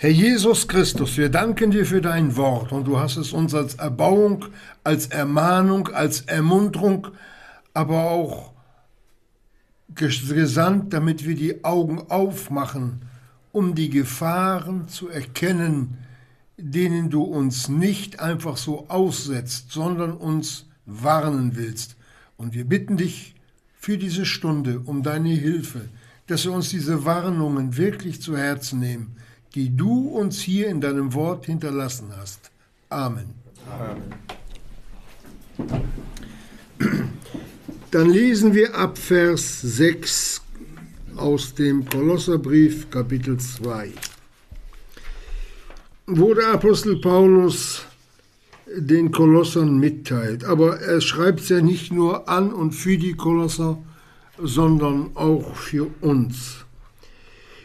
Herr Jesus Christus, wir danken dir für dein Wort und du hast es uns als Erbauung, als Ermahnung, als Ermunterung, aber auch gesandt, damit wir die Augen aufmachen, um die Gefahren zu erkennen, denen du uns nicht einfach so aussetzt, sondern uns warnen willst. Und wir bitten dich für diese Stunde um deine Hilfe, dass wir uns diese Warnungen wirklich zu Herzen nehmen, die du uns hier in deinem Wort hinterlassen hast. Amen. Amen. Dann lesen wir ab Vers 6 aus dem Kolosserbrief Kapitel 2, wo der Apostel Paulus den Kolossern mitteilt. Aber er schreibt es ja nicht nur an und für die Kolosser, sondern auch für uns.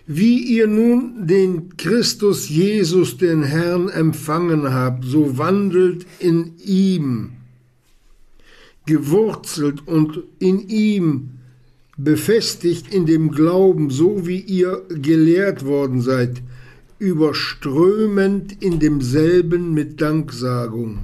Wie ihr nun den Christus Jesus, den Herrn, empfangen habt, so wandelt in ihm, gewurzelt und in ihm befestigt in dem Glauben, so wie ihr gelehrt worden seid, überströmend in demselben mit Danksagung.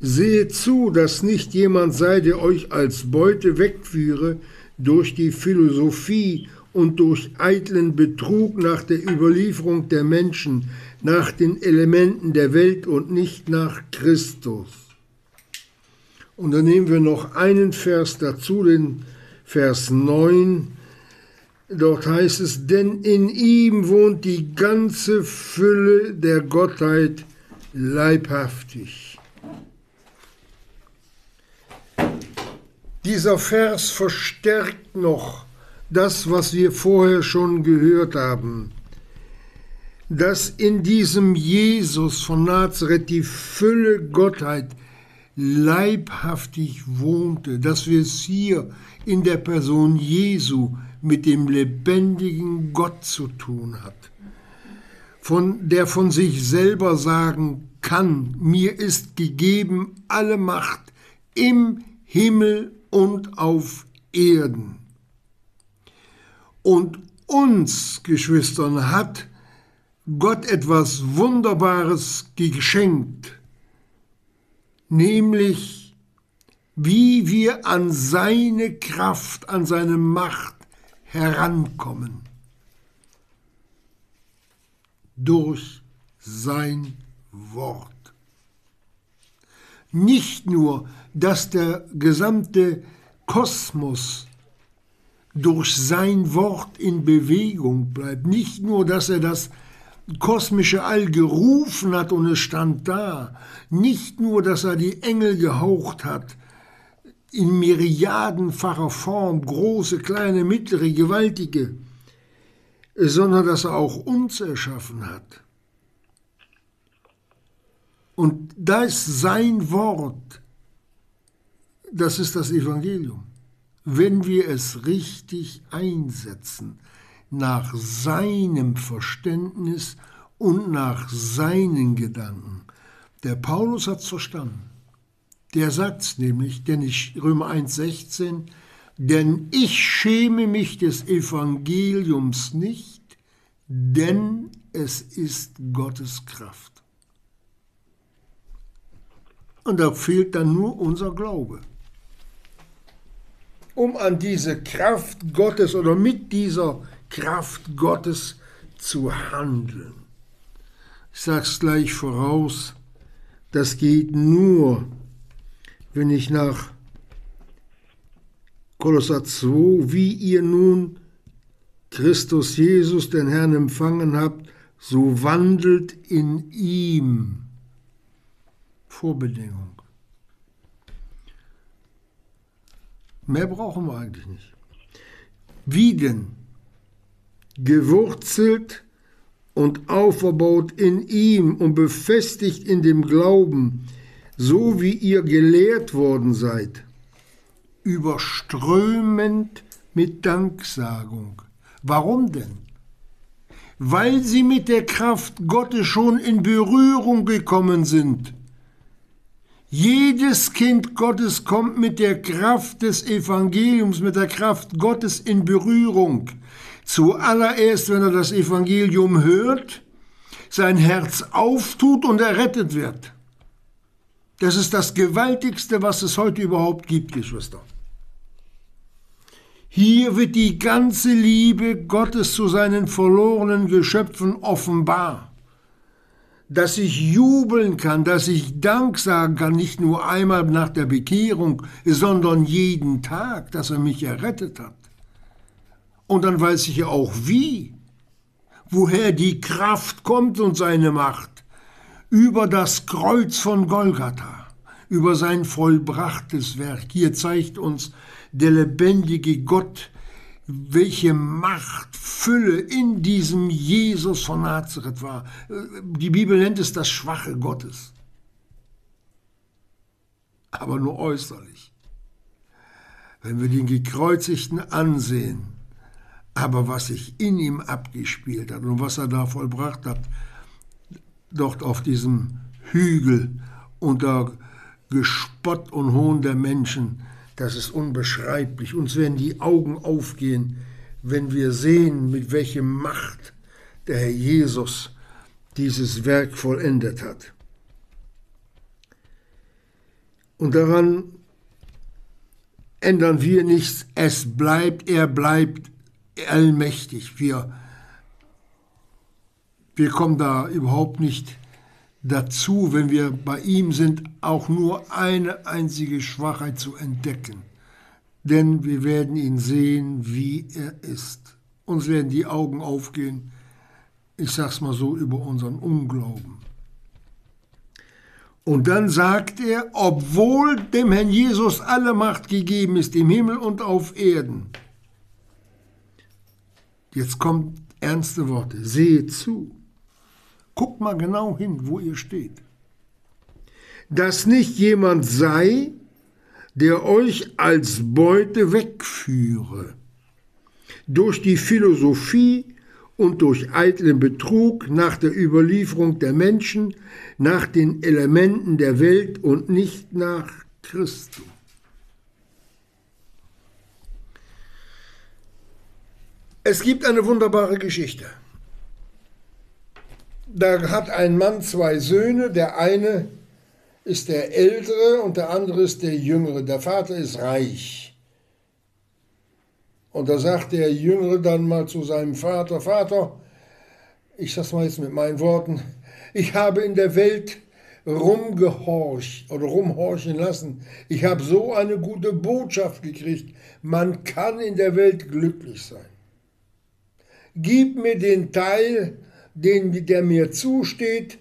Seht zu, dass nicht jemand sei, der euch als Beute wegführe durch die Philosophie und durch eitlen Betrug nach der Überlieferung der Menschen, nach den Elementen der Welt und nicht nach Christus. Und dann nehmen wir noch einen Vers dazu, den Vers 9. Dort heißt es, denn in ihm wohnt die ganze Fülle der Gottheit leibhaftig. Dieser Vers verstärkt noch das, was wir vorher schon gehört haben, dass in diesem Jesus von Nazareth die Fülle Gottheit leibhaftig wohnte, dass wir es hier in der Person Jesu mit dem lebendigen Gott zu tun hat, von der von sich selber sagen kann, mir ist gegeben alle Macht im Himmel und auf Erden. Und uns, Geschwistern, hat Gott etwas Wunderbares geschenkt, nämlich wie wir an seine Kraft, an seine Macht herankommen. Durch sein Wort. Nicht nur, dass der gesamte Kosmos durch sein Wort in Bewegung bleibt, nicht nur, dass er das kosmische All gerufen hat und es stand da, nicht nur, dass er die Engel gehaucht hat, in myriadenfacher Form, große, kleine, mittlere, gewaltige, sondern dass er auch uns erschaffen hat. Und das sein Wort, das ist das Evangelium. Wenn wir es richtig einsetzen, nach seinem Verständnis und nach seinen Gedanken. Der Paulus hat es verstanden. Der sagt es nämlich, denn ich, Römer 1,16, denn ich schäme mich des Evangeliums nicht, denn es ist Gottes Kraft. Und da fehlt dann nur unser Glaube. Um an diese Kraft Gottes oder mit dieser Kraft Gottes zu handeln. Ich sage es gleich voraus, das geht nur, wenn ich nach Kolosser 2, wie ihr nun Christus Jesus, den Herrn, empfangen habt, so wandelt in ihm. Vorbedingung. Mehr brauchen wir eigentlich nicht. Wie denn? Gewurzelt und auferbaut in ihm und befestigt in dem Glauben, so wie ihr gelehrt worden seid, überströmend mit Danksagung. Warum denn? Weil sie mit der Kraft Gottes schon in Berührung gekommen sind. Jedes Kind Gottes kommt mit der Kraft des Evangeliums, mit der Kraft Gottes in Berührung. Zuallererst, wenn er das Evangelium hört sein Herz auftut und errettet wird. Das ist das Gewaltigste, was es heute überhaupt gibt, Geschwister. Hier wird die ganze Liebe Gottes zu seinen verlorenen Geschöpfen offenbar. Dass ich jubeln kann, dass ich Dank sagen kann, nicht nur einmal nach der Bekehrung, sondern jeden Tag, dass er mich errettet hat. Und dann weiß ich ja auch wie, woher die Kraft kommt und seine Macht. Über das Kreuz von Golgatha, über sein vollbrachtes Werk. Hier zeigt uns der lebendige Gott, welche Macht, Fülle in diesem Jesus von Nazareth war. Die Bibel nennt es das Schwache Gottes. Aber nur äußerlich. Wenn wir den Gekreuzigten ansehen, aber was sich in ihm abgespielt hat und was er da vollbracht hat, dort auf diesem Hügel unter Gespott und Hohn der Menschen, das ist unbeschreiblich. Uns werden die Augen aufgehen, wenn wir sehen, mit welcher Macht der Herr Jesus dieses Werk vollendet hat. Und daran ändern wir nichts. Es bleibt, er bleibt allmächtig. Wir, wir kommen da überhaupt nicht dazu, wenn wir bei ihm sind, auch nur eine einzige Schwachheit zu entdecken. Denn wir werden ihn sehen, wie er ist. Uns werden die Augen aufgehen, ich sag's mal so, über unseren Unglauben. Und dann sagt er, obwohl dem Herrn Jesus alle Macht gegeben ist, im Himmel und auf Erden. Jetzt kommt ernste Worte. Seht zu. Guckt mal genau hin, wo ihr steht. Dass nicht jemand sei, der euch als Beute wegführe, durch die Philosophie und durch eitlen Betrug nach der Überlieferung der Menschen, nach den Elementen der Welt und nicht nach Christus. Es gibt eine wunderbare Geschichte da hat ein Mann zwei Söhne, der eine ist der Ältere und der andere ist der Jüngere. Der Vater ist reich. Und da sagt der Jüngere dann mal zu seinem Vater, Vater, ich sag's mal jetzt mit meinen Worten, ich habe in der Welt rumgehorcht oder rumhorchen lassen. Ich habe so eine gute Botschaft gekriegt. Man kann in der Welt glücklich sein. Gib mir den Teil, den, der mir zusteht,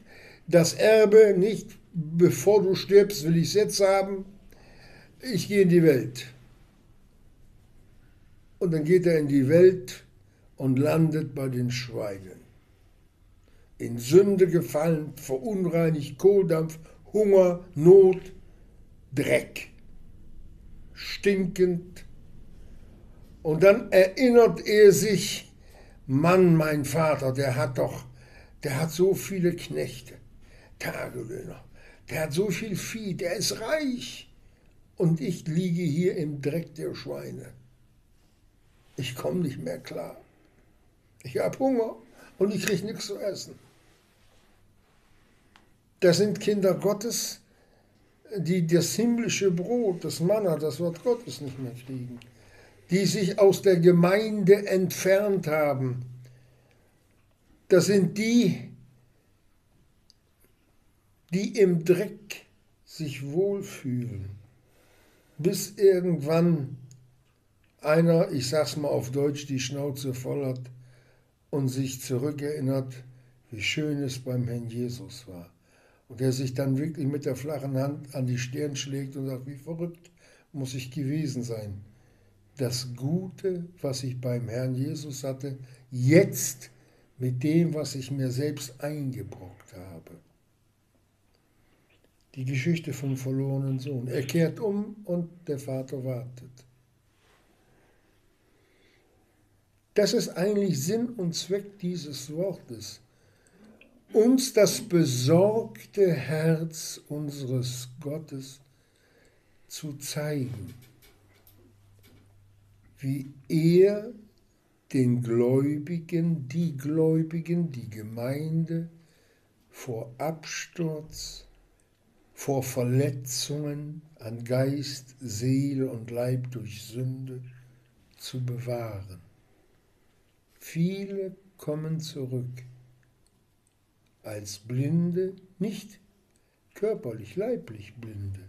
das Erbe nicht, bevor du stirbst, will ich es jetzt haben, ich gehe in die Welt. Und dann geht er in die Welt und landet bei den Schweinen. In Sünde gefallen, verunreinigt, Kohldampf, Hunger, Not, Dreck, stinkend. Und dann erinnert er sich, Mann, mein Vater, der hat doch, der hat so viele Knechte, Tagelöhner, der hat so viel Vieh, der ist reich. Und ich liege hier im Dreck der Schweine. Ich komme nicht mehr klar. Ich habe Hunger und ich kriege nichts zu essen. Das sind Kinder Gottes, die das himmlische Brot, das Manna, das Wort Gottes nicht mehr kriegen die sich aus der Gemeinde entfernt haben. Das sind die, die im Dreck sich wohlfühlen, bis irgendwann einer, ich sag's mal auf Deutsch, die Schnauze voll hat und sich zurückerinnert, wie schön es beim Herrn Jesus war. Und der sich dann wirklich mit der flachen Hand an die Stirn schlägt und sagt, wie verrückt muss ich gewesen sein das Gute, was ich beim Herrn Jesus hatte, jetzt mit dem, was ich mir selbst eingebrockt habe. Die Geschichte vom verlorenen Sohn. Er kehrt um und der Vater wartet. Das ist eigentlich Sinn und Zweck dieses Wortes. Uns das besorgte Herz unseres Gottes zu zeigen wie er den Gläubigen, die Gläubigen, die Gemeinde vor Absturz, vor Verletzungen an Geist, Seele und Leib durch Sünde zu bewahren. Viele kommen zurück als Blinde, nicht körperlich, leiblich Blinde,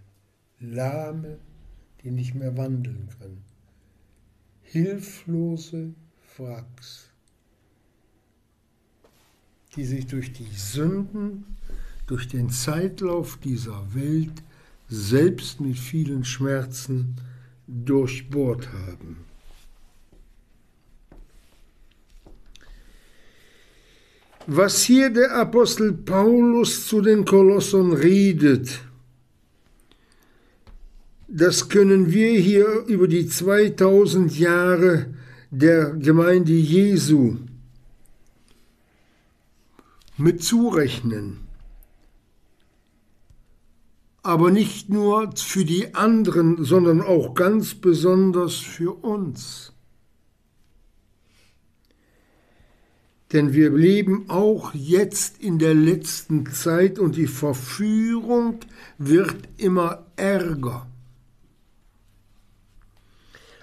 Lahme, die nicht mehr wandeln können, hilflose Wracks, die sich durch die Sünden, durch den Zeitlauf dieser Welt selbst mit vielen Schmerzen durchbohrt haben. Was hier der Apostel Paulus zu den Kolossern redet, das können wir hier über die 2000 Jahre der Gemeinde Jesu mit zurechnen. Aber nicht nur für die anderen, sondern auch ganz besonders für uns. Denn wir leben auch jetzt in der letzten Zeit und die Verführung wird immer ärger.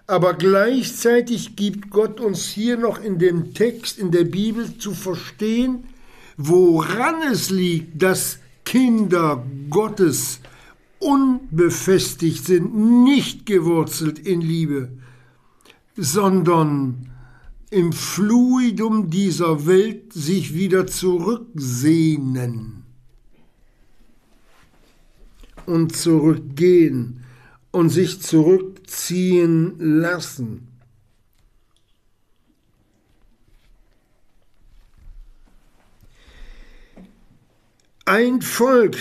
Aber gleichzeitig gibt Gott uns hier noch in dem Text in der Bibel zu verstehen, woran es liegt, dass Kinder Gottes unbefestigt sind, nicht gewurzelt in Liebe, sondern im Fluidum dieser Welt sich wieder zurücksehnen und zurückgehen und sich zurückziehen lassen. Ein Volk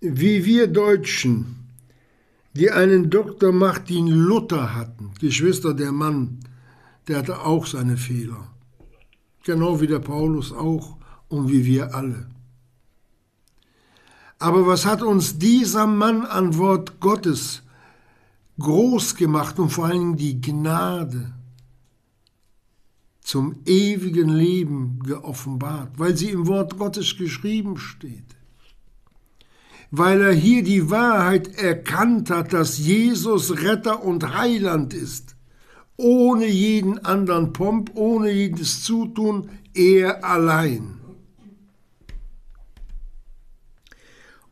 wie wir Deutschen, die einen Dr. Martin Luther hatten, Geschwister der Mann, der hatte auch seine Fehler. Genau wie der Paulus auch und wie wir alle. Aber was hat uns dieser Mann an Wort Gottes groß gemacht und vor allem die Gnade zum ewigen Leben geoffenbart, weil sie im Wort Gottes geschrieben steht. Weil er hier die Wahrheit erkannt hat, dass Jesus Retter und Heiland ist ohne jeden anderen Pomp, ohne jedes Zutun, er allein.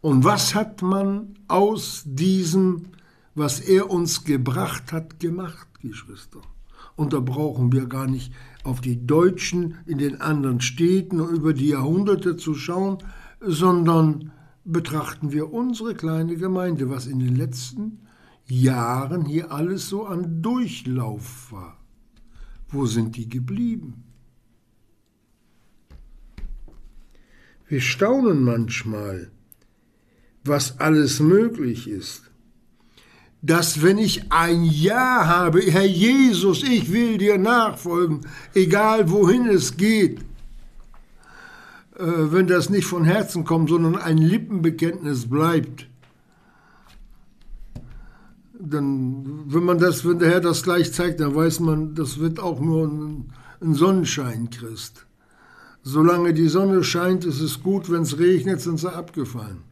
Und was hat man aus diesem, was er uns gebracht hat, gemacht, Geschwister? Und da brauchen wir gar nicht auf die Deutschen in den anderen Städten über die Jahrhunderte zu schauen, sondern betrachten wir unsere kleine Gemeinde, was in den letzten Jahren hier alles so an Durchlauf war. Wo sind die geblieben? Wir staunen manchmal, was alles möglich ist. Dass wenn ich ein Ja habe, Herr Jesus, ich will dir nachfolgen, egal wohin es geht, äh, wenn das nicht von Herzen kommt, sondern ein Lippenbekenntnis bleibt, dann, wenn man das, wenn der Herr das gleich zeigt, dann weiß man, das wird auch nur ein, ein Sonnenschein Christ. Solange die Sonne scheint, ist es gut, wenn es regnet, sind sie abgefallen.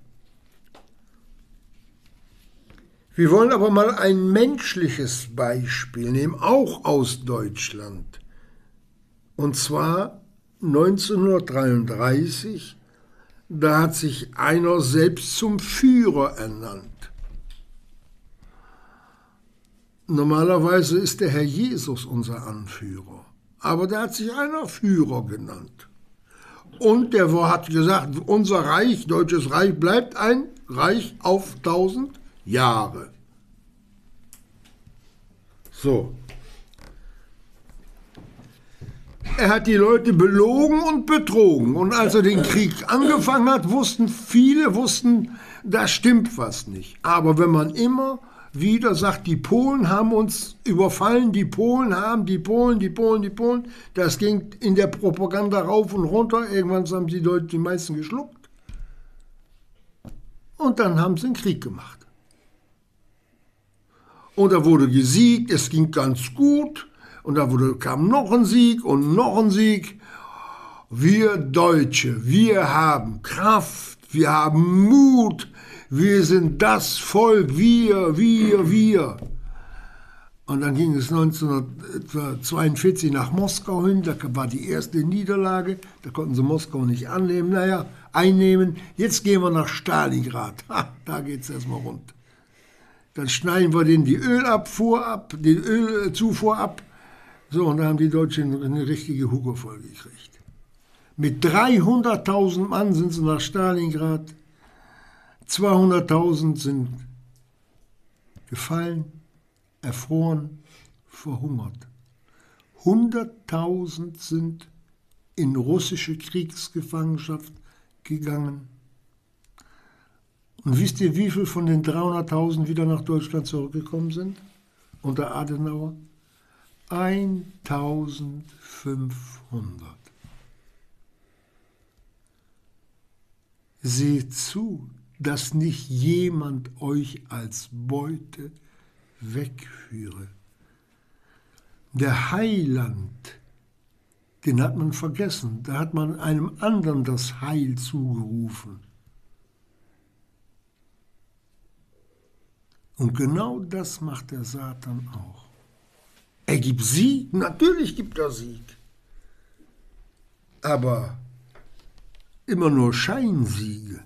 Wir wollen aber mal ein menschliches Beispiel nehmen, auch aus Deutschland. Und zwar 1933, da hat sich einer selbst zum Führer ernannt. Normalerweise ist der Herr Jesus unser Anführer, aber der hat sich einer Führer genannt. Und der hat gesagt, unser Reich, deutsches Reich, bleibt ein Reich auf tausend Jahre. So. Er hat die Leute belogen und betrogen. Und als er den Krieg angefangen hat, wussten viele, wussten, da stimmt was nicht. Aber wenn man immer wieder sagt, die Polen haben uns überfallen, die Polen haben, die Polen, die Polen, die Polen. Das ging in der Propaganda rauf und runter. Irgendwann haben die Leute die meisten geschluckt. Und dann haben sie einen Krieg gemacht. Und da wurde gesiegt, es ging ganz gut. Und da wurde, kam noch ein Sieg und noch ein Sieg. wir Deutsche, wir haben Kraft, wir haben Mut, wir sind das Volk, wir, wir, wir. Und dann ging es 1942 nach Moskau hin, da war die erste Niederlage, da konnten sie Moskau nicht annehmen, naja, einnehmen. Jetzt gehen wir nach Stalingrad, ha, da geht es erstmal rund. Dann schneiden wir denen die Ölabfuhr ab, die Ölzufuhr ab. So, und da haben die Deutschen eine richtige Hugo voll gekriegt. Mit 300.000 Mann sind sie nach Stalingrad, 200.000 sind gefallen, erfroren, verhungert. 100.000 sind in russische Kriegsgefangenschaft gegangen. Und wisst ihr, wie viel von den 300.000 wieder nach Deutschland zurückgekommen sind? Unter Adenauer? 1500. Seht zu, dass nicht jemand euch als Beute wegführe. Der Heiland, den hat man vergessen, da hat man einem anderen das Heil zugerufen. Und genau das macht der Satan auch. Er gibt Sieg, natürlich gibt er Sieg. Aber immer nur Scheinsiege.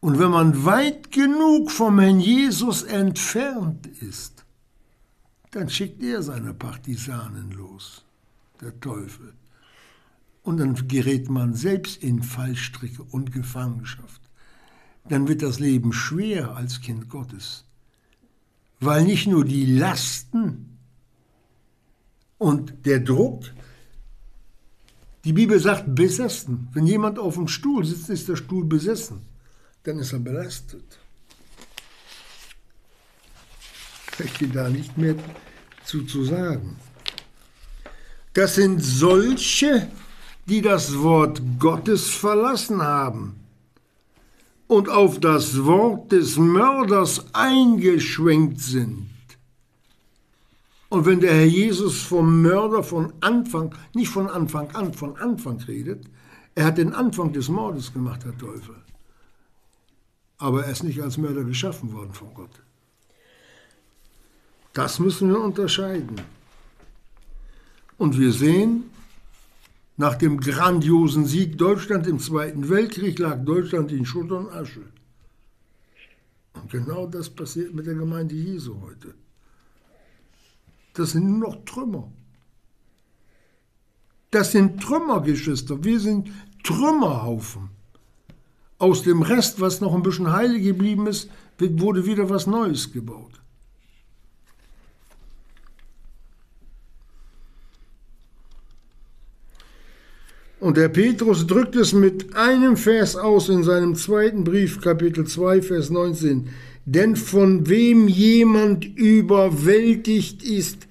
Und wenn man weit genug vom Herrn Jesus entfernt ist, dann schickt er seine Partisanen los, der Teufel. Und dann gerät man selbst in Fallstricke und Gefangenschaft dann wird das Leben schwer als Kind Gottes. Weil nicht nur die Lasten und der Druck, die Bibel sagt besessen. Wenn jemand auf dem Stuhl sitzt, ist der Stuhl besessen. Dann ist er belastet. Ich möchte da nicht mehr zu, zu sagen. Das sind solche, die das Wort Gottes verlassen haben und auf das Wort des Mörders eingeschwenkt sind. Und wenn der Herr Jesus vom Mörder von Anfang, nicht von Anfang an, von Anfang redet, er hat den Anfang des Mordes gemacht, Herr Teufel. Aber er ist nicht als Mörder geschaffen worden von Gott. Das müssen wir unterscheiden. Und wir sehen, nach dem grandiosen Sieg Deutschland im Zweiten Weltkrieg lag Deutschland in Schutt und Asche. Und genau das passiert mit der Gemeinde Jesu heute. Das sind nur noch Trümmer. Das sind Trümmergeschwister. Wir sind Trümmerhaufen. Aus dem Rest, was noch ein bisschen heile geblieben ist, wurde wieder was Neues gebaut. Und der Petrus drückt es mit einem Vers aus in seinem zweiten Brief, Kapitel 2, Vers 19. Denn von wem jemand überwältigt ist,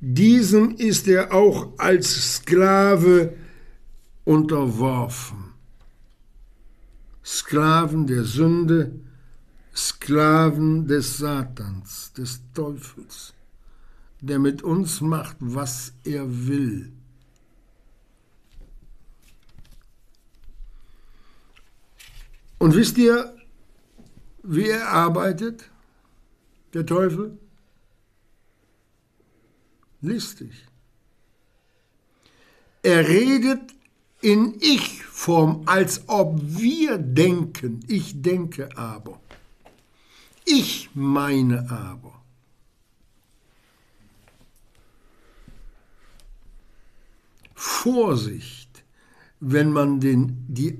diesem ist er auch als Sklave unterworfen. Sklaven der Sünde, Sklaven des Satans, des Teufels, der mit uns macht, was er will. Und wisst ihr, wie er arbeitet, der Teufel? Listig. Er redet in Ich-Form, als ob wir denken. Ich denke aber. Ich meine aber. Vorsicht wenn man den, die,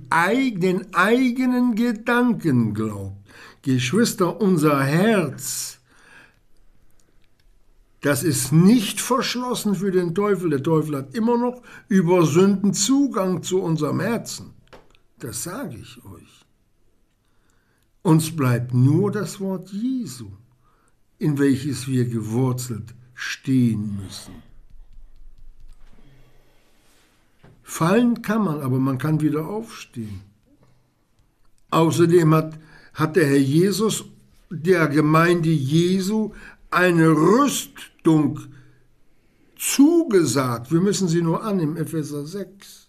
den eigenen Gedanken glaubt. Geschwister, unser Herz, das ist nicht verschlossen für den Teufel. Der Teufel hat immer noch über Sünden Zugang zu unserem Herzen. Das sage ich euch. Uns bleibt nur das Wort Jesu, in welches wir gewurzelt stehen müssen. Fallen kann man, aber man kann wieder aufstehen. Außerdem hat, hat der Herr Jesus der Gemeinde Jesu eine Rüstung zugesagt. Wir müssen sie nur annehmen, Epheser 6.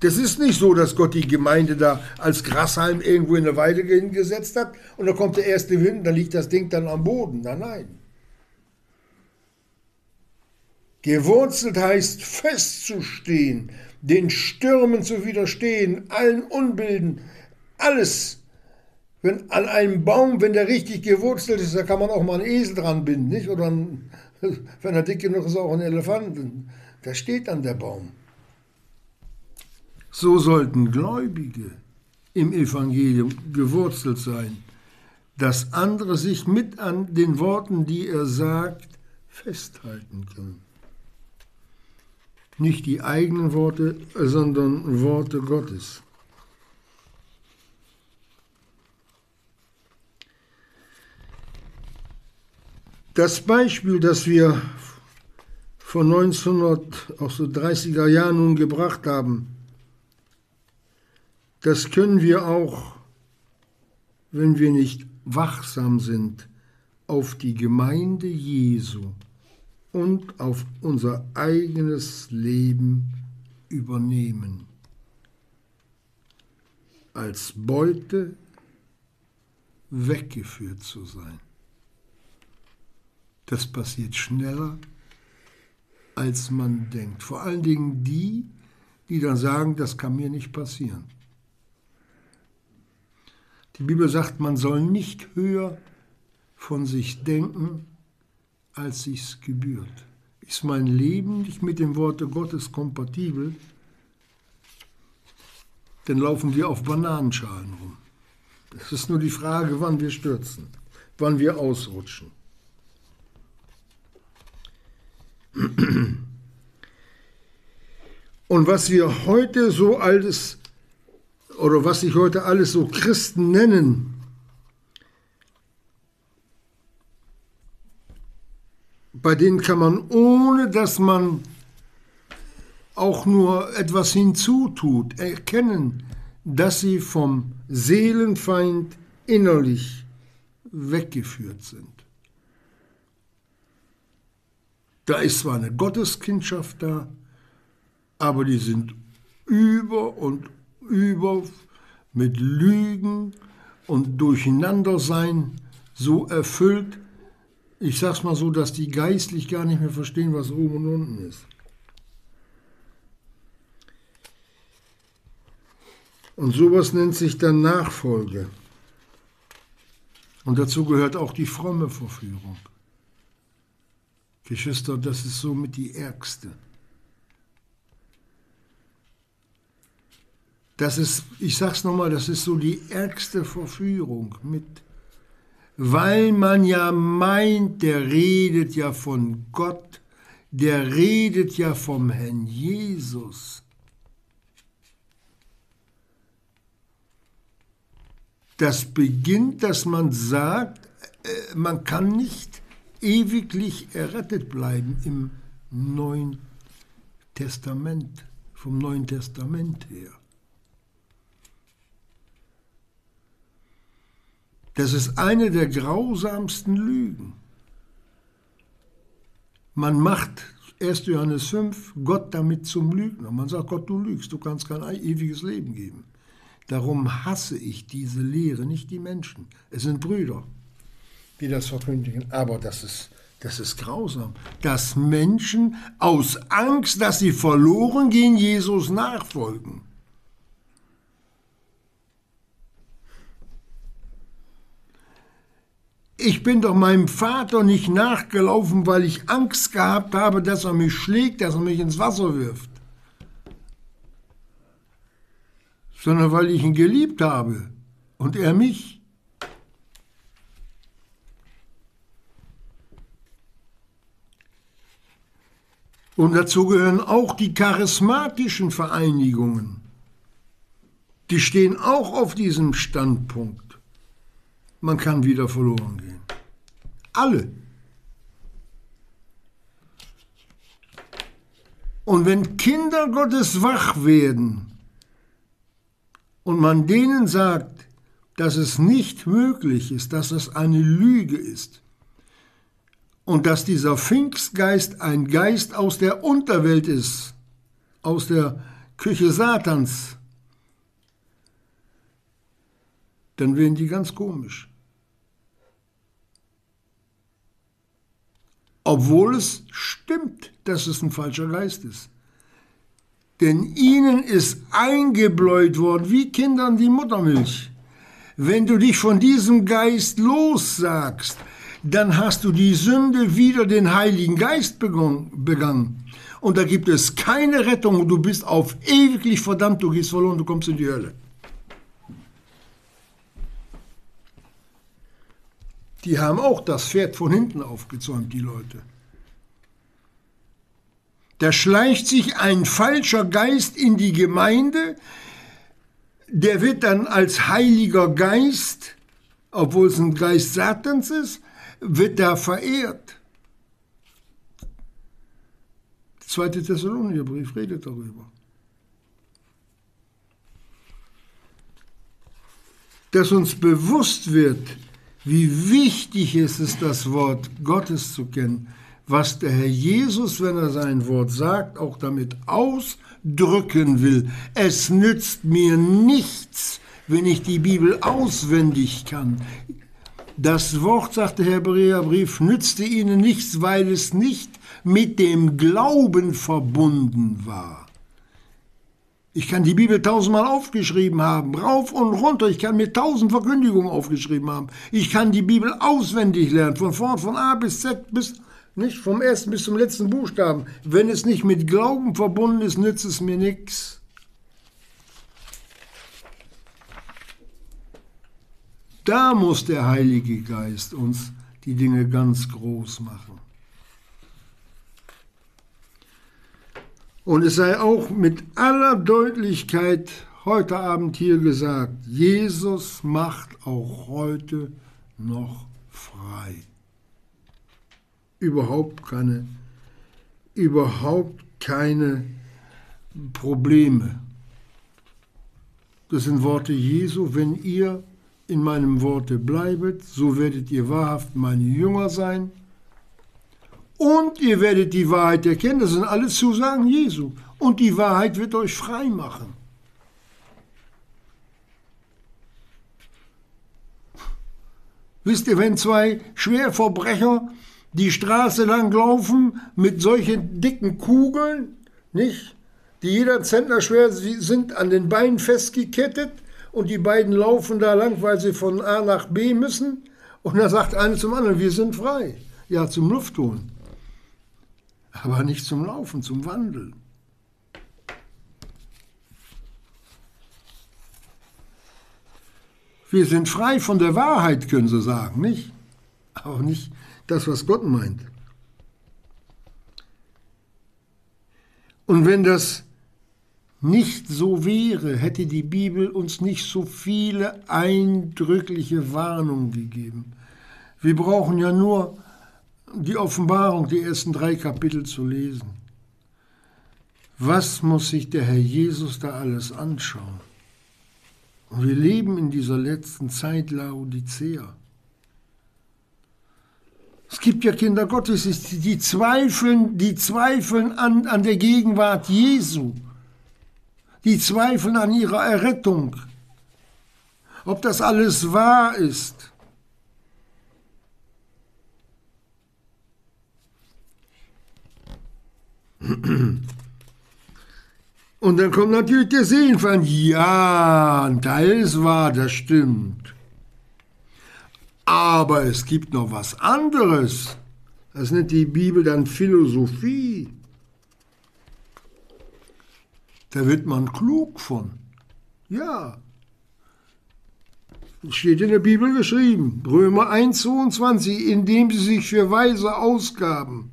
Das ist nicht so, dass Gott die Gemeinde da als Grashalm irgendwo in der Weide hingesetzt hat und da kommt der erste Wind, dann liegt das Ding dann am Boden. Nein, nein. Gewurzelt heißt festzustehen, den Stürmen zu widerstehen, allen Unbilden, alles. Wenn an einem Baum, wenn der richtig gewurzelt ist, da kann man auch mal einen Esel dran binden, nicht? Oder ein, wenn er dick genug ist, auch einen Elefanten. Da steht dann der Baum. So sollten Gläubige im Evangelium gewurzelt sein, dass andere sich mit an den Worten, die er sagt, festhalten können. Nicht die eigenen Worte, sondern Worte Gottes. Das Beispiel, das wir von 1900, auch so 30er Jahren nun gebracht haben, das können wir auch, wenn wir nicht wachsam sind, auf die Gemeinde Jesu und auf unser eigenes Leben übernehmen. Als Beute weggeführt zu sein. Das passiert schneller, als man denkt. Vor allen Dingen die, die dann sagen, das kann mir nicht passieren. Die Bibel sagt, man soll nicht höher von sich denken, als sich's gebührt. Ist mein Leben nicht mit dem Worte Gottes kompatibel, dann laufen wir auf Bananenschalen rum. Das ist nur die Frage, wann wir stürzen, wann wir ausrutschen. Und was wir heute so alles, oder was sich heute alles so Christen nennen, bei denen kann man, ohne dass man auch nur etwas hinzutut, erkennen, dass sie vom Seelenfeind innerlich weggeführt sind. Da ist zwar eine Gotteskindschaft da, aber die sind über und über mit Lügen und Durcheinandersein so erfüllt, ich sag's mal so, dass die geistlich gar nicht mehr verstehen, was oben und unten ist. Und sowas nennt sich dann Nachfolge. Und dazu gehört auch die fromme Verführung. Geschwister, das ist somit die ärgste. Das ist, ich sag's nochmal, das ist so die ärgste Verführung mit weil man ja meint, der redet ja von Gott, der redet ja vom Herrn Jesus. Das beginnt, dass man sagt, äh, man kann nicht ewiglich errettet bleiben im Neuen Testament, vom Neuen Testament her. Das ist eine der grausamsten Lügen. Man macht 1. Johannes 5 Gott damit zum Lügner. Man sagt, Gott, du lügst, du kannst kein ewiges Leben geben. Darum hasse ich diese Lehre, nicht die Menschen. Es sind Brüder, die das verkündigen. Aber das ist, das ist grausam, dass Menschen aus Angst, dass sie verloren gehen, Jesus nachfolgen. Ich bin doch meinem Vater nicht nachgelaufen, weil ich Angst gehabt habe, dass er mich schlägt, dass er mich ins Wasser wirft, sondern weil ich ihn geliebt habe und er mich. Und dazu gehören auch die charismatischen Vereinigungen. Die stehen auch auf diesem Standpunkt man kann wieder verloren gehen. Alle. Und wenn Kinder Gottes wach werden und man denen sagt, dass es nicht möglich ist, dass es eine Lüge ist, und dass dieser Pfingstgeist ein Geist aus der Unterwelt ist, aus der Küche Satans, dann werden die ganz komisch. Obwohl es stimmt, dass es ein falscher Geist ist. Denn ihnen ist eingebläut worden, wie Kindern die Muttermilch. Wenn du dich von diesem Geist lossagst, dann hast du die Sünde wieder den Heiligen Geist begangen. Und da gibt es keine Rettung. Du bist auf ewiglich verdammt, du gehst verloren, du kommst in die Hölle. Die haben auch das Pferd von hinten aufgezäumt, die Leute. Da schleicht sich ein falscher Geist in die Gemeinde, der wird dann als Heiliger Geist, obwohl es ein Geist Satans ist, wird da verehrt. Der zweite Thessalonicher Brief redet darüber. Dass uns bewusst wird, wie wichtig es ist, das Wort Gottes zu kennen was der Herr Jesus, wenn er sein Wort sagt, auch damit ausdrücken will. Es nützt mir nichts, wenn ich die Bibel auswendig kann. Das Wort, sagt der Hebräerbrief, nützte ihnen nichts, weil es nicht mit dem Glauben verbunden war. Ich kann die Bibel tausendmal aufgeschrieben haben, rauf und runter. Ich kann mir tausend Verkündigungen aufgeschrieben haben. Ich kann die Bibel auswendig lernen, von vorn, von A bis Z bis nicht vom ersten bis zum letzten Buchstaben. Wenn es nicht mit Glauben verbunden ist, nützt es mir nichts. Da muss der Heilige Geist uns die Dinge ganz groß machen. Und es sei auch mit aller Deutlichkeit heute Abend hier gesagt, Jesus macht auch heute noch frei. Überhaupt keine, überhaupt keine Probleme. Das sind Worte Jesu, wenn ihr in meinem Worte bleibet, so werdet ihr wahrhaft meine Jünger sein und ihr werdet die Wahrheit erkennen. Das sind alles Zusagen Jesu. Und die Wahrheit wird euch frei machen. Wisst ihr, wenn zwei Schwerverbrecher die Straße lang laufen mit solchen dicken Kugeln, nicht? Die jeder Zentner schwer sind, an den Beinen festgekettet und die beiden laufen da lang, weil sie von A nach B müssen. Und dann sagt einer zum anderen, wir sind frei. Ja, zum Luftholen. Aber nicht zum Laufen, zum Wandeln. Wir sind frei von der Wahrheit, können Sie sagen, nicht? Aber nicht das, was Gott meint. Und wenn das nicht so wäre, hätte die Bibel uns nicht so viele eindrückliche Warnungen gegeben. Wir brauchen ja nur die Offenbarung, die ersten drei Kapitel zu lesen. Was muss sich der Herr Jesus da alles anschauen? Und wir leben in dieser letzten Zeit Laodicea. Es gibt ja Kinder Gottes, die zweifeln, die zweifeln an, an der Gegenwart Jesu. Die zweifeln an ihrer Errettung. Ob das alles wahr ist. Und dann kommt natürlich der Seelenfeind. Ja, ein Teil ist wahr, das stimmt. Aber es gibt noch was anderes. Das nennt die Bibel dann Philosophie. Da wird man klug von. Ja. Steht in der Bibel geschrieben. Römer 1,22, indem sie sich für Weise ausgaben.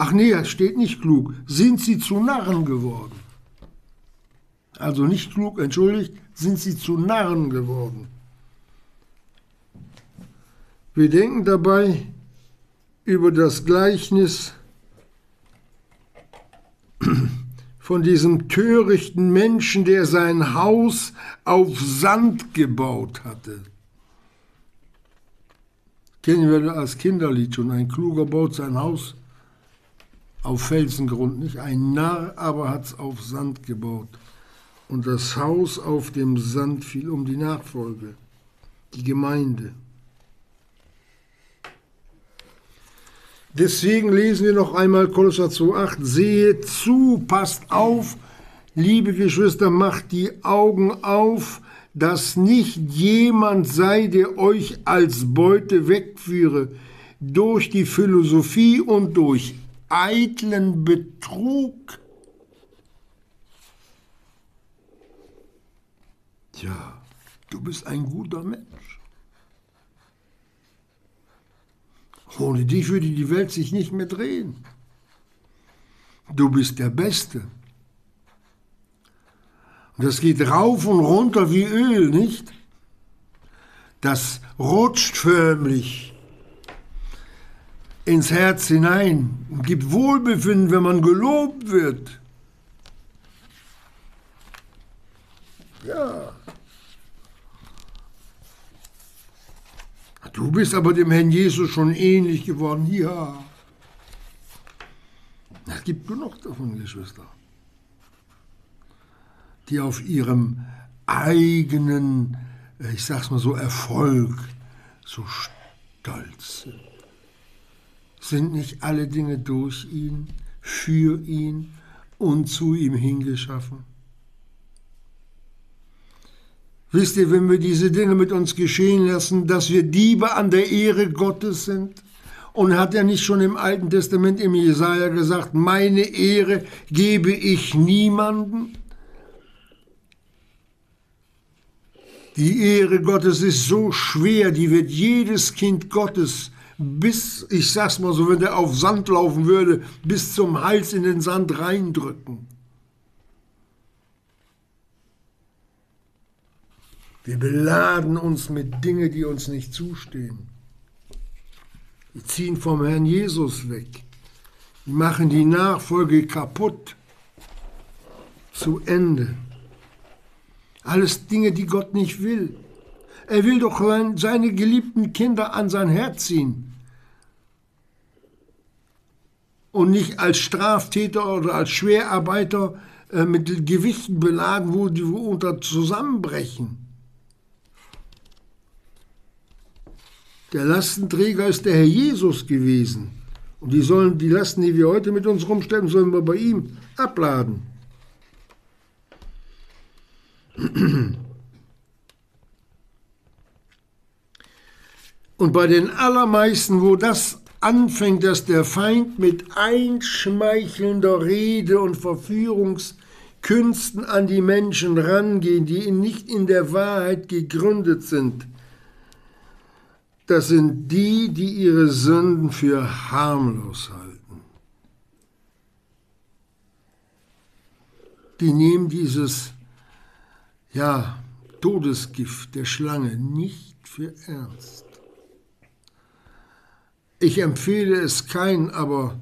Ach nee, das steht nicht klug. Sind sie zu Narren geworden. Also nicht klug, entschuldigt, sind sie zu Narren geworden. Wir denken dabei über das Gleichnis von diesem törichten Menschen, der sein Haus auf Sand gebaut hatte. Kennen wir als Kinderlied schon. Ein Kluger baut sein Haus auf Felsengrund, nicht? Ein Narr aber hat's auf Sand gebaut. Und das Haus auf dem Sand fiel um die Nachfolge, die Gemeinde. Deswegen lesen wir noch einmal Kolosser 2,8. Seht zu, passt auf, liebe Geschwister, macht die Augen auf, dass nicht jemand sei, der euch als Beute wegführe durch die Philosophie und durch eitlen Betrug. Tja, du bist ein guter Mensch. Ohne dich würde die Welt sich nicht mehr drehen. Du bist der Beste. Und das geht rauf und runter wie Öl, nicht? Das rutscht förmlich ins Herz hinein und gibt Wohlbefinden, wenn man gelobt wird. Ja. Du bist aber dem Herrn Jesus schon ähnlich geworden. Ja. Es gibt genug davon, Geschwister, die auf ihrem eigenen, ich sag's mal so, Erfolg so stolz sind. Sind nicht alle Dinge durch ihn, für ihn und zu ihm hingeschaffen? Wisst ihr, wenn wir diese Dinge mit uns geschehen lassen, dass wir Diebe an der Ehre Gottes sind? Und hat er nicht schon im Alten Testament im Jesaja gesagt, meine Ehre gebe ich niemanden? Die Ehre Gottes ist so schwer, die wird jedes Kind Gottes bis, ich sag's mal so, wenn der auf Sand laufen würde, bis zum Hals in den Sand reindrücken. Wir beladen uns mit Dingen, die uns nicht zustehen. Wir ziehen vom Herrn Jesus weg. Wir machen die Nachfolge kaputt. Zu Ende. Alles Dinge, die Gott nicht will. Er will doch seine geliebten Kinder an sein Herz ziehen. Und nicht als Straftäter oder als Schwerarbeiter äh, mit Gewichten beladen, wo die unter zusammenbrechen. Der Lastenträger ist der Herr Jesus gewesen. Und die sollen die Lasten, die wir heute mit uns rumstellen, sollen wir bei ihm abladen. Und bei den allermeisten, wo das anfängt, dass der Feind mit einschmeichelnder Rede und Verführungskünsten an die Menschen rangehen, die nicht in der Wahrheit gegründet sind, das sind die, die ihre Sünden für harmlos halten. Die nehmen dieses, ja, Todesgift der Schlange nicht für ernst. Ich empfehle es keinen, aber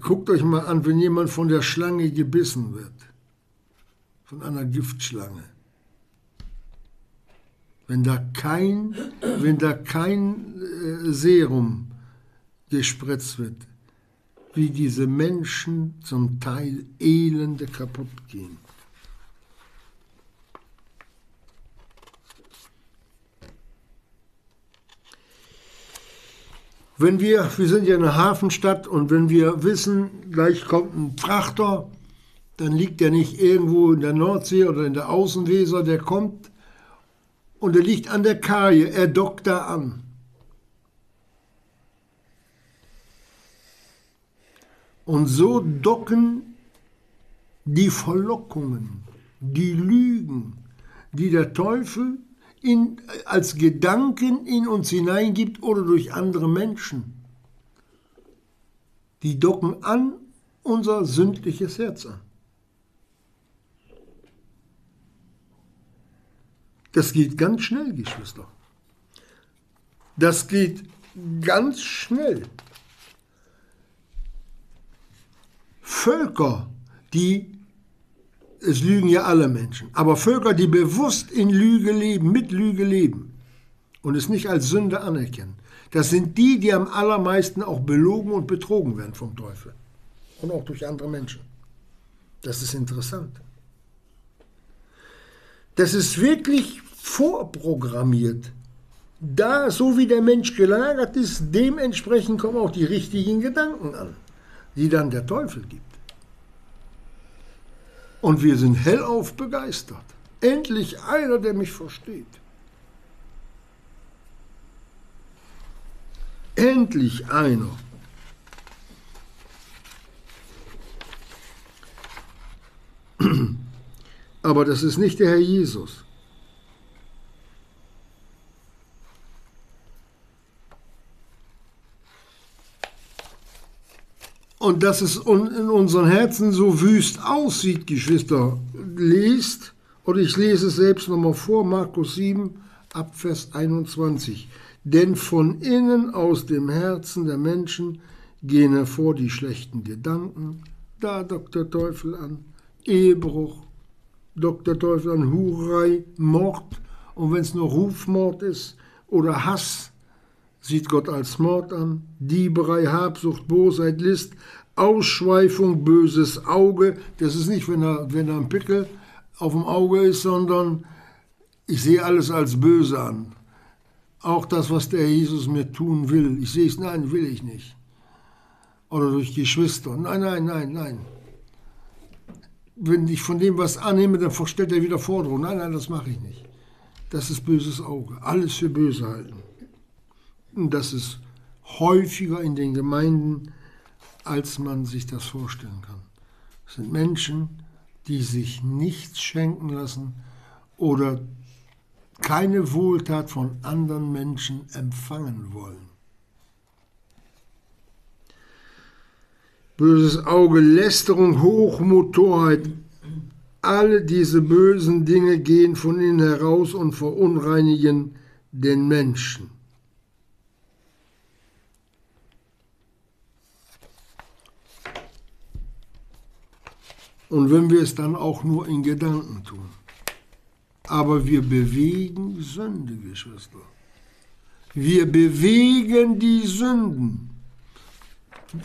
guckt euch mal an, wenn jemand von der Schlange gebissen wird, von einer Giftschlange wenn da kein, wenn da kein äh, Serum gespritzt wird, wie diese Menschen zum Teil elende kaputt gehen. Wenn wir, wir sind ja eine Hafenstadt und wenn wir wissen, gleich kommt ein Frachter, dann liegt der nicht irgendwo in der Nordsee oder in der Außenweser, der kommt und er liegt an der Kaje, er dockt da an. Und so docken die Verlockungen, die Lügen, die der Teufel in, als Gedanken in uns hineingibt oder durch andere Menschen. Die docken an unser sündliches Herz an. Das geht ganz schnell, Geschwister. Das geht ganz schnell. Völker, die, es lügen ja alle Menschen, aber Völker, die bewusst in Lüge leben, mit Lüge leben, und es nicht als Sünde anerkennen. Das sind die, die am allermeisten auch belogen und betrogen werden vom Teufel und auch durch andere Menschen. Das ist interessant. Das ist wirklich vorprogrammiert. Da, so wie der Mensch gelagert ist, dementsprechend kommen auch die richtigen Gedanken an, die dann der Teufel gibt. Und wir sind hellauf begeistert. Endlich einer, der mich versteht. Endlich einer. Aber das ist nicht der Herr Jesus. Und dass es in unseren Herzen so wüst aussieht, Geschwister, lest, oder ich lese es selbst nochmal vor, Markus 7, Abvers 21. Denn von innen aus dem Herzen der Menschen gehen hervor die schlechten Gedanken, da Dr. Teufel an, Ehebruch, Dr. Teufel an Hurerei, Mord, und wenn es nur Rufmord ist oder Hass, sieht Gott als Mord an, Dieberei, Habsucht, Bosheit, List, Ausschweifung, böses Auge. Das ist nicht, wenn er, wenn er ein Pickel auf dem Auge ist, sondern ich sehe alles als böse an. Auch das, was der Jesus mir tun will. Ich sehe es, nein, will ich nicht. Oder durch Geschwister. Nein, nein, nein, nein. Wenn ich von dem was annehme, dann stellt er wieder Forderungen. Nein, nein, das mache ich nicht. Das ist böses Auge. Alles für böse halten. Und das ist häufiger in den Gemeinden, als man sich das vorstellen kann. Es sind Menschen, die sich nichts schenken lassen oder keine Wohltat von anderen Menschen empfangen wollen. Böses Auge, Lästerung, Hochmut, Torheit, alle diese bösen Dinge gehen von ihnen heraus und verunreinigen den Menschen. Und wenn wir es dann auch nur in Gedanken tun. Aber wir bewegen Sünde, Geschwister. Wir bewegen die Sünden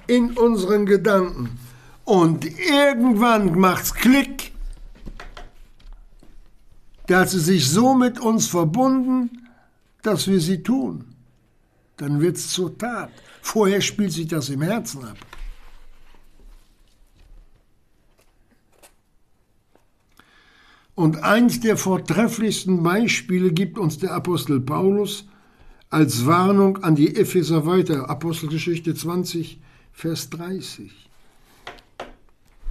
in unseren Gedanken. Und irgendwann macht's Klick. Da hat sie sich so mit uns verbunden, dass wir sie tun. Dann wird's zur Tat. Vorher spielt sich das im Herzen ab. Und eins der vortrefflichsten Beispiele gibt uns der Apostel Paulus als Warnung an die Epheser weiter, Apostelgeschichte 20, Vers 30.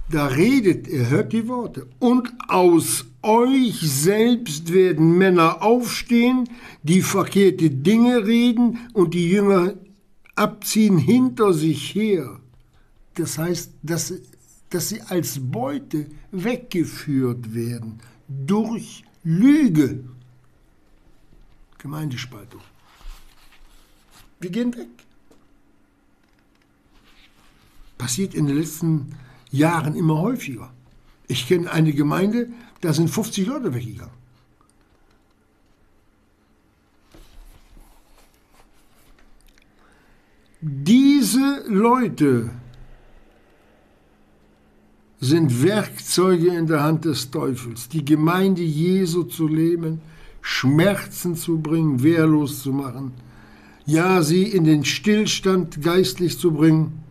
Da redet, er hört die Worte, und aus euch selbst werden Männer aufstehen, die verkehrte Dinge reden und die Jünger abziehen hinter sich her. Das heißt, dass, dass sie als Beute weggeführt werden durch Lüge. Gemeindespaltung. Wir gehen weg. Passiert in den letzten Jahren immer häufiger. Ich kenne eine Gemeinde, da sind 50 Leute weggegangen. Diese Leute sind Werkzeuge in der Hand des Teufels, die Gemeinde Jesu zu leben, Schmerzen zu bringen, wehrlos zu machen, ja, sie in den Stillstand geistlich zu bringen,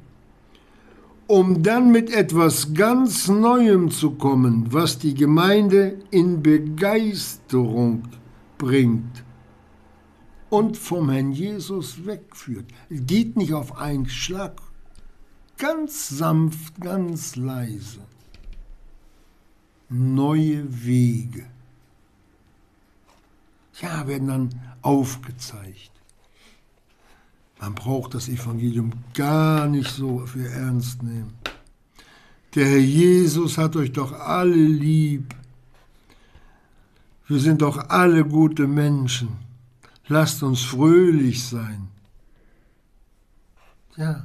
um dann mit etwas ganz Neuem zu kommen, was die Gemeinde in Begeisterung bringt und vom Herrn Jesus wegführt. Geht nicht auf einen Schlag ganz sanft, ganz leise neue Wege. Ja, werden dann aufgezeigt. Man braucht das Evangelium gar nicht so für ernst nehmen. Der Herr Jesus hat euch doch alle lieb. Wir sind doch alle gute Menschen. Lasst uns fröhlich sein. Ja,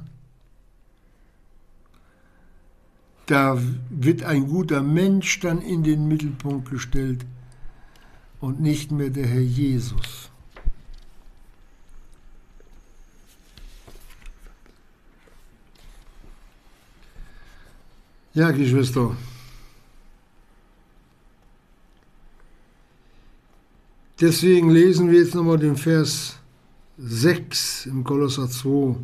da wird ein guter Mensch dann in den Mittelpunkt gestellt und nicht mehr der Herr Jesus. Ja, Geschwister. Deswegen lesen wir jetzt nochmal den Vers 6 im Kolosser 2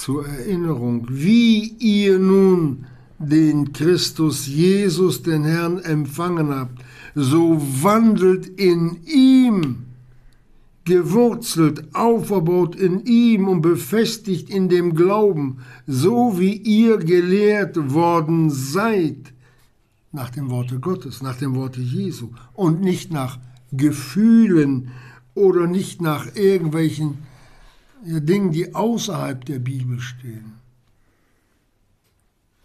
zur Erinnerung, wie ihr nun den Christus Jesus, den Herrn, empfangen habt, so wandelt in ihm, gewurzelt, auferbaut in ihm und befestigt in dem Glauben, so wie ihr gelehrt worden seid, nach dem Worte Gottes, nach dem Worte Jesu und nicht nach Gefühlen oder nicht nach irgendwelchen Dingen, die außerhalb der Bibel stehen.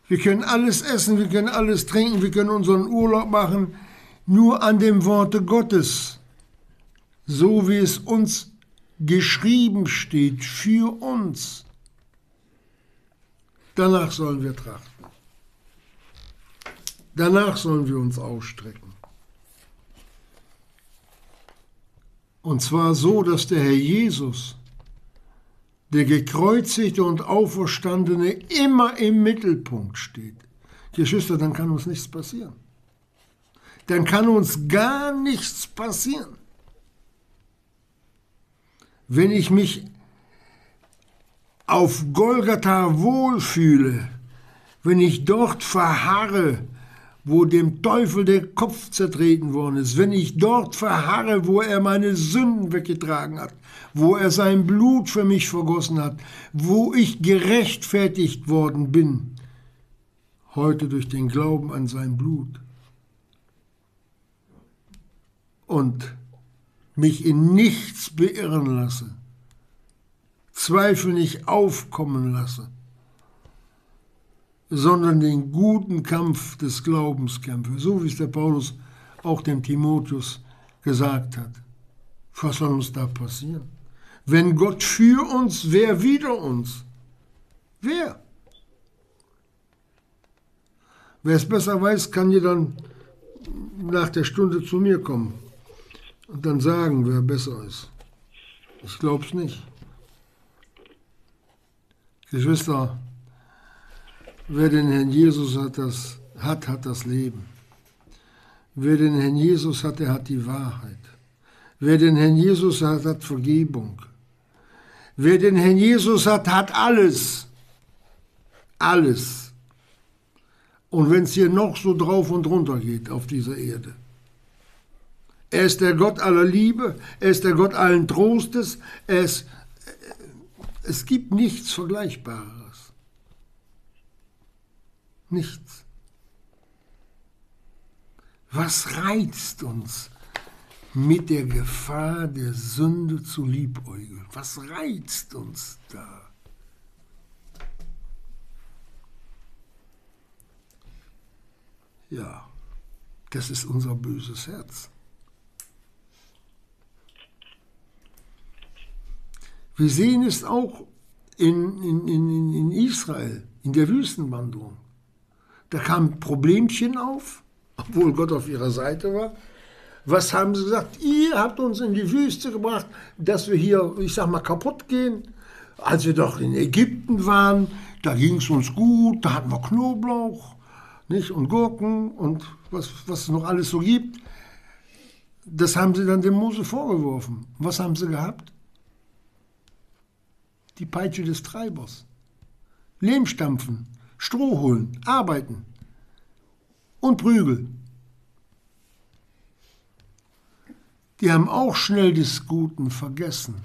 Wir können alles essen, wir können alles trinken, wir können unseren Urlaub machen, nur an dem Worte Gottes, so wie es uns geschrieben steht, für uns. Danach sollen wir trachten. Danach sollen wir uns ausstrecken. Und zwar so, dass der Herr Jesus, der gekreuzigte und auferstandene, immer im Mittelpunkt steht. Geschwister, dann kann uns nichts passieren. Dann kann uns gar nichts passieren. Wenn ich mich auf Golgatha wohlfühle, wenn ich dort verharre, wo dem Teufel der Kopf zertreten worden ist, wenn ich dort verharre, wo er meine Sünden weggetragen hat, wo er sein Blut für mich vergossen hat, wo ich gerechtfertigt worden bin, heute durch den Glauben an sein Blut. Und mich in nichts beirren lasse, Zweifel nicht aufkommen lasse, sondern den guten Kampf des Glaubens kämpfe, so wie es der Paulus auch dem Timotheus gesagt hat. Was soll uns da passieren? Wenn Gott für uns, wer wider uns? Wer? Wer es besser weiß, kann ja dann nach der Stunde zu mir kommen und dann sagen, wer besser ist. Ich glaube es nicht. Geschwister, Wer den Herrn Jesus hat, das, hat, hat das Leben. Wer den Herrn Jesus hat, der hat die Wahrheit. Wer den Herrn Jesus hat, hat Vergebung. Wer den Herrn Jesus hat, hat alles. Alles. Und wenn es hier noch so drauf und runter geht auf dieser Erde. Er ist der Gott aller Liebe, er ist der Gott allen Trostes, er ist, es gibt nichts Vergleichbares. Nichts. Was reizt uns, mit der Gefahr der Sünde zu liebäugeln? Was reizt uns da? Ja, das ist unser böses Herz. Wir sehen es auch in, in, in, in Israel, in der Wüstenwanderung. Da kam Problemchen auf, obwohl Gott auf ihrer Seite war. Was haben sie gesagt? Ihr habt uns in die Wüste gebracht, dass wir hier, ich sag mal, kaputt gehen. Als wir doch in Ägypten waren, da ging es uns gut, da hatten wir Knoblauch nicht? und Gurken und was, was es noch alles so gibt. Das haben sie dann dem Mose vorgeworfen. Was haben sie gehabt? Die Peitsche des Treibers. Lehmstampfen. Stroh holen, arbeiten und Prügel. Die haben auch schnell des Guten vergessen.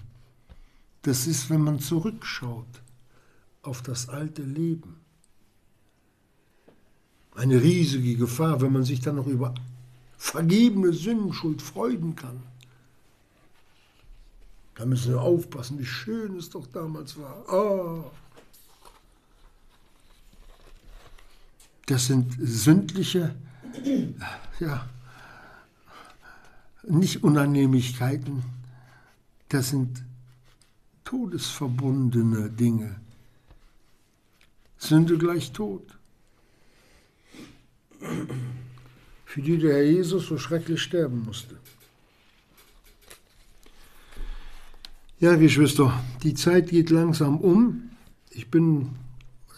Das ist, wenn man zurückschaut auf das alte Leben. Eine riesige Gefahr, wenn man sich dann noch über vergebene Sündenschuld freuen kann. Da müssen wir aufpassen, wie schön es doch damals war. Oh. Das sind sündliche, ja, nicht Unannehmlichkeiten, das sind todesverbundene Dinge. Sünde gleich Tod. Für die der Herr Jesus so schrecklich sterben musste. Ja, Geschwister, die Zeit geht langsam um. Ich bin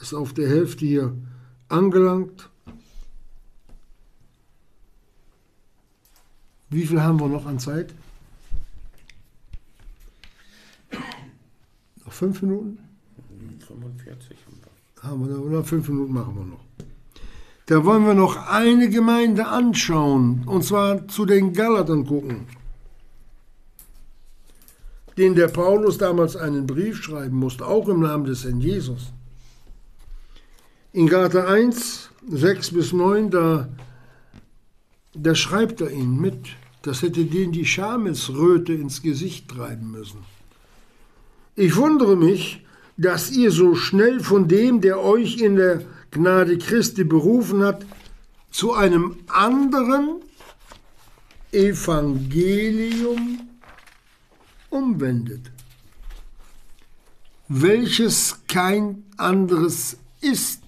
es auf der Hälfte hier angelangt. Wie viel haben wir noch an Zeit? Noch fünf Minuten? 45 haben wir. Haben wir noch fünf Minuten machen wir noch. Da wollen wir noch eine Gemeinde anschauen, und zwar zu den Galatern gucken, den der Paulus damals einen Brief schreiben musste, auch im Namen des Herrn Jesus. In Galater 1, 6 bis 9, da, da schreibt er ihn mit. Das hätte denen die Schamesröte ins Gesicht treiben müssen. Ich wundere mich, dass ihr so schnell von dem, der euch in der Gnade Christi berufen hat, zu einem anderen Evangelium umwendet, welches kein anderes ist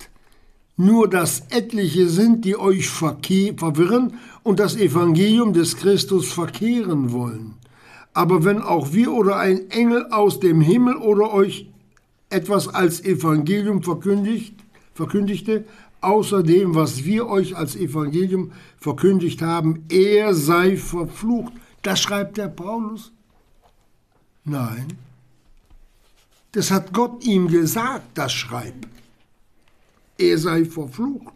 nur dass etliche sind, die euch verwirren und das Evangelium des Christus verkehren wollen. Aber wenn auch wir oder ein Engel aus dem Himmel oder euch etwas als Evangelium verkündigt, verkündigte, außer dem, was wir euch als Evangelium verkündigt haben, er sei verflucht. Das schreibt der Paulus? Nein. Das hat Gott ihm gesagt, das schreibt er sei verflucht.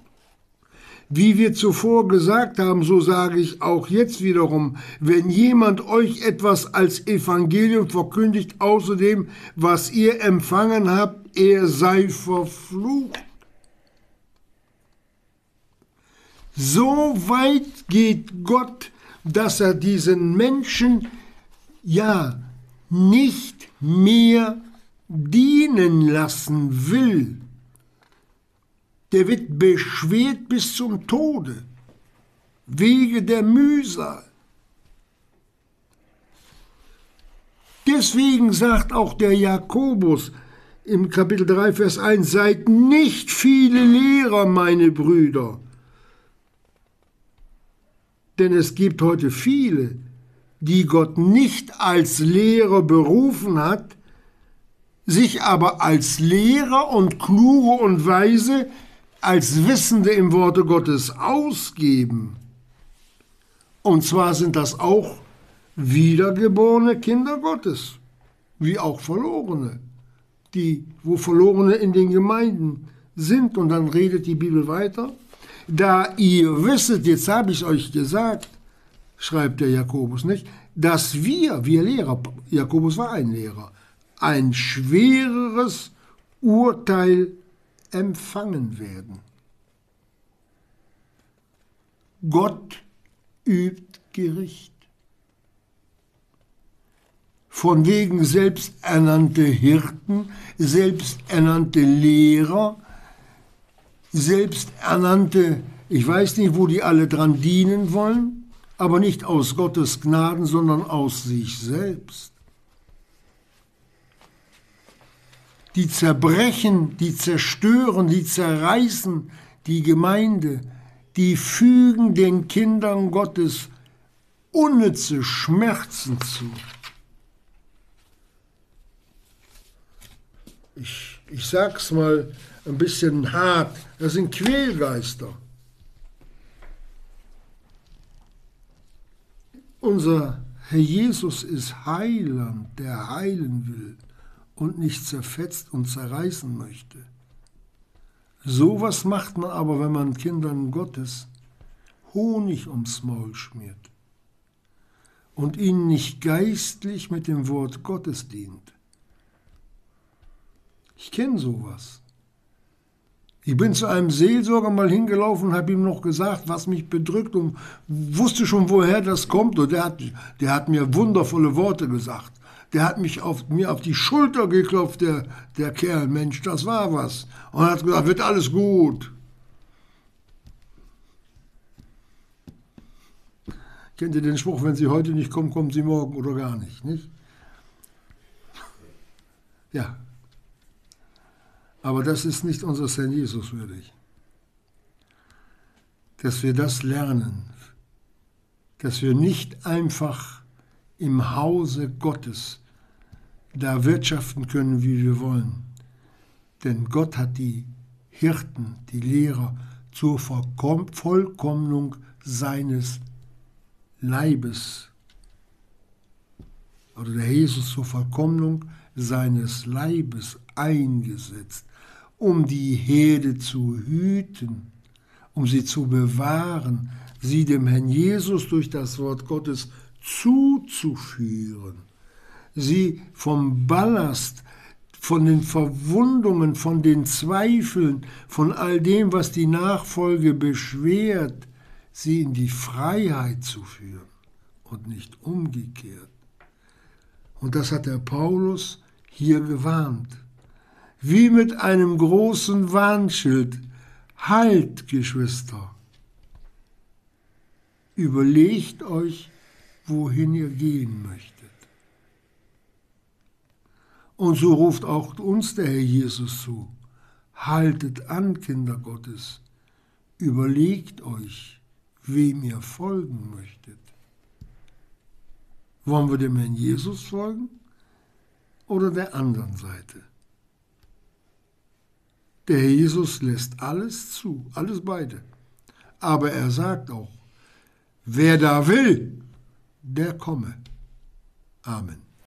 Wie wir zuvor gesagt haben, so sage ich auch jetzt wiederum, wenn jemand euch etwas als Evangelium verkündigt, außer dem, was ihr empfangen habt, er sei verflucht. So weit geht Gott, dass er diesen Menschen ja nicht mehr dienen lassen will der wird beschwert bis zum Tode, wege der Mühsal. Deswegen sagt auch der Jakobus im Kapitel 3, Vers 1, seid nicht viele Lehrer, meine Brüder. Denn es gibt heute viele, die Gott nicht als Lehrer berufen hat, sich aber als Lehrer und kluge und weise als Wissende im Worte Gottes ausgeben. Und zwar sind das auch wiedergeborene Kinder Gottes, wie auch Verlorene, die, wo Verlorene in den Gemeinden sind. Und dann redet die Bibel weiter. Da ihr wisset, jetzt habe ich euch gesagt, schreibt der Jakobus nicht, dass wir, wir Lehrer, Jakobus war ein Lehrer, ein schwereres Urteil empfangen werden. Gott übt Gericht. Von wegen selbsternannte Hirten, selbsternannte Lehrer, selbsternannte, ich weiß nicht, wo die alle dran dienen wollen, aber nicht aus Gottes Gnaden, sondern aus sich selbst. Die zerbrechen, die zerstören, die zerreißen die Gemeinde, die fügen den Kindern Gottes unnütze Schmerzen zu. Ich, ich sag's mal ein bisschen hart, das sind Quälgeister. Unser Herr Jesus ist Heiland, der heilen will und nicht zerfetzt und zerreißen möchte. Sowas macht man aber, wenn man Kindern Gottes Honig ums Maul schmiert und ihnen nicht geistlich mit dem Wort Gottes dient. Ich kenne sowas. Ich bin zu einem Seelsorger mal hingelaufen und habe ihm noch gesagt, was mich bedrückt und wusste schon, woher das kommt. Und der hat, der hat mir wundervolle Worte gesagt der hat mich auf, mir auf die Schulter geklopft, der, der Kerl, Mensch, das war was. Und hat gesagt, wird alles gut. Kennt ihr den Spruch, wenn Sie heute nicht kommen, kommen Sie morgen oder gar nicht, nicht? Ja. Aber das ist nicht unser Herrn Jesus würdig. Dass wir das lernen, dass wir nicht einfach im Hause Gottes da wirtschaften können, wie wir wollen. Denn Gott hat die Hirten, die Lehrer, zur Vollkommnung seines Leibes. Oder der Jesus zur Vollkommnung seines Leibes eingesetzt, um die Herde zu hüten, um sie zu bewahren, sie dem Herrn Jesus durch das Wort Gottes zuzuführen, sie vom Ballast, von den Verwundungen, von den Zweifeln, von all dem, was die Nachfolge beschwert, sie in die Freiheit zu führen und nicht umgekehrt. Und das hat der Paulus hier gewarnt. Wie mit einem großen Warnschild. Halt, Geschwister. Überlegt euch, wohin ihr gehen möchtet. Und so ruft auch uns der Herr Jesus zu. Haltet an, Kinder Gottes. Überlegt euch, wem ihr folgen möchtet. Wollen wir dem Herrn Jesus folgen oder der anderen Seite? Der Herr Jesus lässt alles zu, alles beide. Aber er sagt auch, wer da will, der komme. Amen.